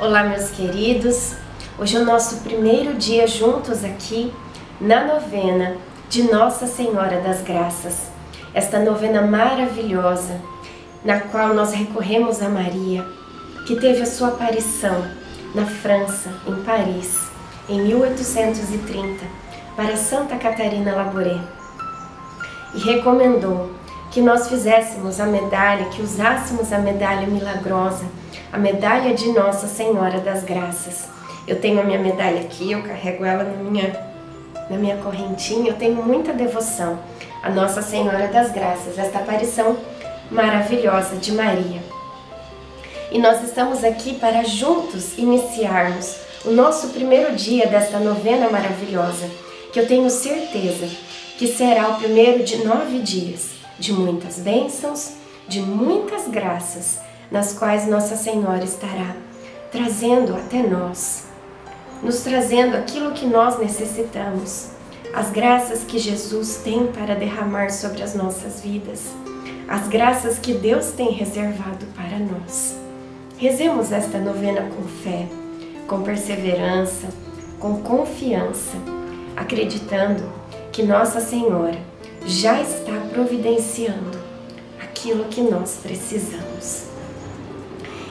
Olá, meus queridos. Hoje é o nosso primeiro dia juntos aqui na novena de Nossa Senhora das Graças. Esta novena maravilhosa, na qual nós recorremos a Maria, que teve a sua aparição na França, em Paris, em 1830, para Santa Catarina Labouré. E recomendou que nós fizéssemos a medalha, que usássemos a medalha milagrosa, a medalha de Nossa Senhora das Graças. Eu tenho a minha medalha aqui, eu carrego ela na minha, na minha correntinha, eu tenho muita devoção a Nossa Senhora das Graças, esta aparição maravilhosa de Maria. E nós estamos aqui para juntos iniciarmos o nosso primeiro dia desta novena maravilhosa, que eu tenho certeza que será o primeiro de nove dias de muitas bênçãos, de muitas graças, nas quais Nossa Senhora estará trazendo até nós, nos trazendo aquilo que nós necessitamos, as graças que Jesus tem para derramar sobre as nossas vidas, as graças que Deus tem reservado para nós. Rezemos esta novena com fé, com perseverança, com confiança, acreditando que Nossa Senhora já está providenciando aquilo que nós precisamos.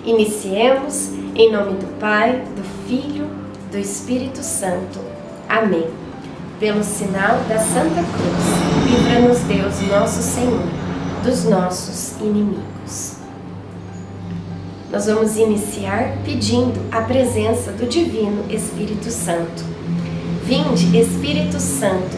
Iniciemos em nome do Pai, do Filho, do Espírito Santo. Amém. Pelo sinal da Santa Cruz, livra-nos Deus, nosso Senhor, dos nossos inimigos. Nós vamos iniciar pedindo a presença do Divino Espírito Santo. Vinde, Espírito Santo,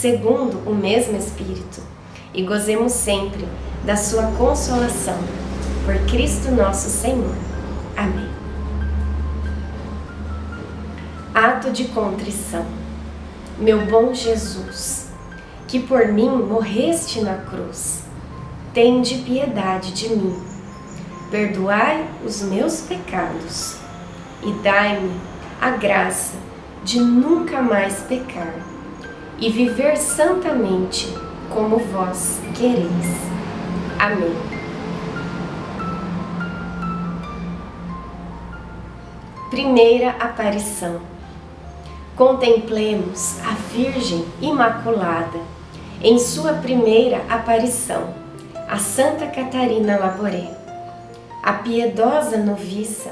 segundo o mesmo Espírito, e gozemos sempre da Sua consolação. Por Cristo nosso Senhor. Amém. Ato de contrição. Meu bom Jesus, que por mim morreste na cruz, tende piedade de mim. Perdoai os meus pecados e dai-me a graça de nunca mais pecar e viver santamente como vós quereis. Amém. Primeira aparição. Contemplemos a Virgem Imaculada em sua primeira aparição, a Santa Catarina Laboré. A piedosa noviça,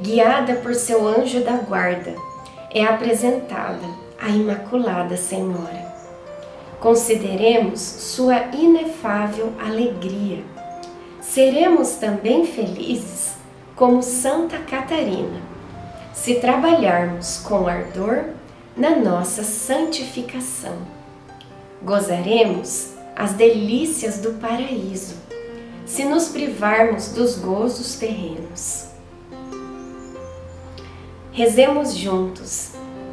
guiada por seu anjo da guarda, é apresentada a Imaculada Senhora. Consideremos sua inefável alegria. Seremos também felizes como Santa Catarina, se trabalharmos com ardor na nossa santificação. Gozaremos as delícias do paraíso, se nos privarmos dos gozos terrenos. Rezemos juntos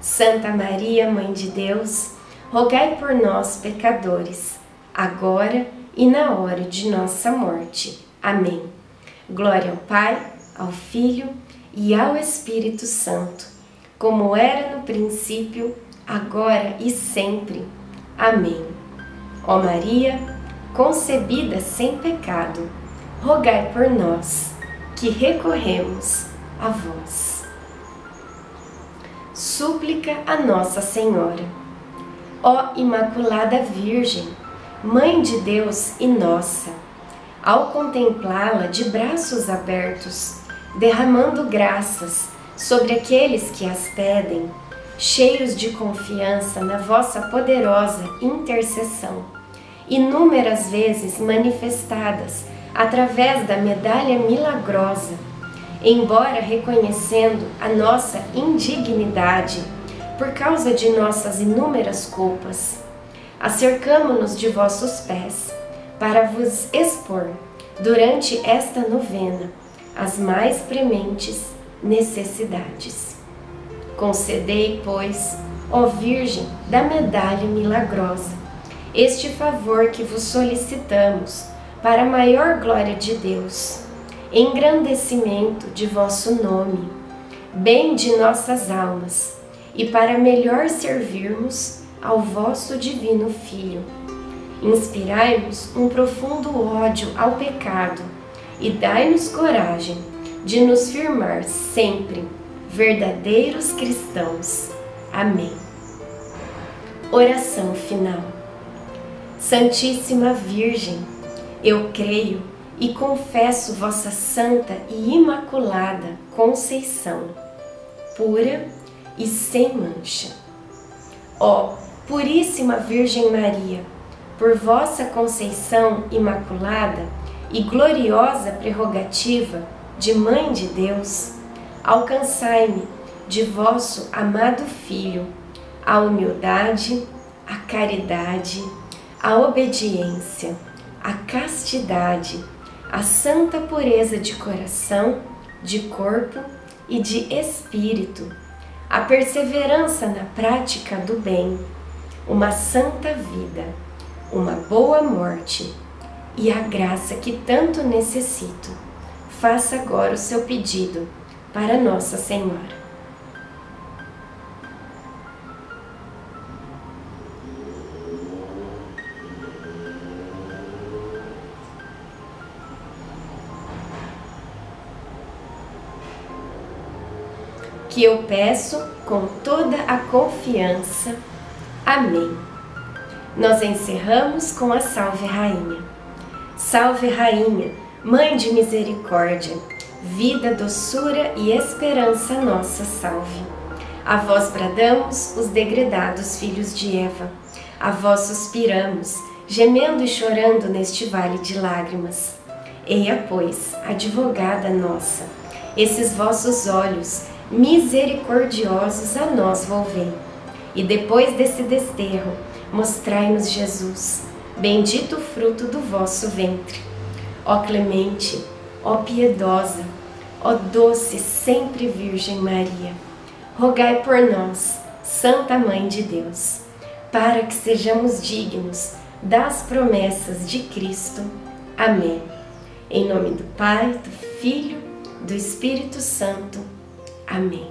Santa Maria, Mãe de Deus, rogai por nós, pecadores, agora e na hora de nossa morte. Amém. Glória ao Pai, ao Filho e ao Espírito Santo, como era no princípio, agora e sempre. Amém. Ó Maria, concebida sem pecado, rogai por nós que recorremos a vós. Súplica a Nossa Senhora. Ó Imaculada Virgem, Mãe de Deus e nossa, ao contemplá-la de braços abertos, derramando graças sobre aqueles que as pedem, cheios de confiança na vossa poderosa intercessão, inúmeras vezes manifestadas através da medalha milagrosa, embora reconhecendo a nossa indignidade por causa de nossas inúmeras culpas, acercamo-nos de vossos pés para vos expor durante esta novena as mais prementes necessidades. Concedei, pois, ó Virgem da medalha milagrosa, este favor que vos solicitamos para a maior glória de Deus, engrandecimento de vosso nome, bem de nossas almas, e para melhor servirmos ao vosso divino Filho. Inspirai-nos um profundo ódio ao pecado e dai-nos coragem de nos firmar sempre verdadeiros cristãos. Amém. Oração final. Santíssima Virgem, eu creio e confesso vossa santa e imaculada conceição, pura e sem mancha. Ó Puríssima Virgem Maria, por vossa conceição imaculada e gloriosa prerrogativa de Mãe de Deus, alcançai-me de vosso amado Filho a humildade, a caridade, a obediência, a castidade, a santa pureza de coração, de corpo e de espírito, a perseverança na prática do bem, uma santa vida, uma boa morte e a graça que tanto necessito. Faça agora o seu pedido para Nossa Senhora. Que eu peço com toda a confiança. Amém. Nós encerramos com a Salve Rainha. Salve Rainha! Mãe de misericórdia, vida, doçura e esperança nossa salve. A vós bradamos, os degredados filhos de Eva. A vós suspiramos, gemendo e chorando neste vale de lágrimas. Eia, pois, advogada nossa, esses vossos olhos misericordiosos a nós volvei. E depois desse desterro, mostrai-nos Jesus, bendito o fruto do vosso ventre. Ó clemente, ó piedosa, ó doce sempre Virgem Maria, rogai por nós, Santa Mãe de Deus, para que sejamos dignos das promessas de Cristo. Amém. Em nome do Pai, do Filho, do Espírito Santo. Amém.